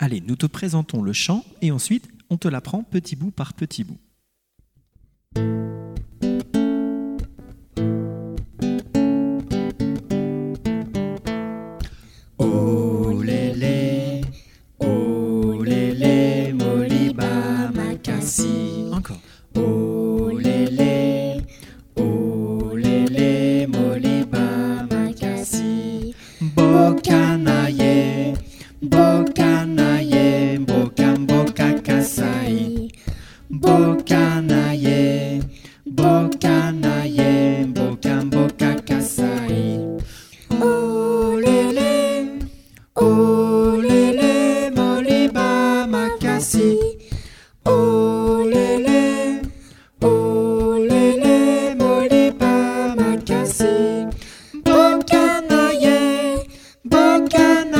Allez, nous te présentons le chant et ensuite on te l'apprend petit bout par petit bout. Oh lélé, Bokanaye, bokanaye, bokam bokakasai. Lélé, oh lélé, moliba makasi. Lélé, oh lélé, moliba makasi. Bokanaye, bokanaye,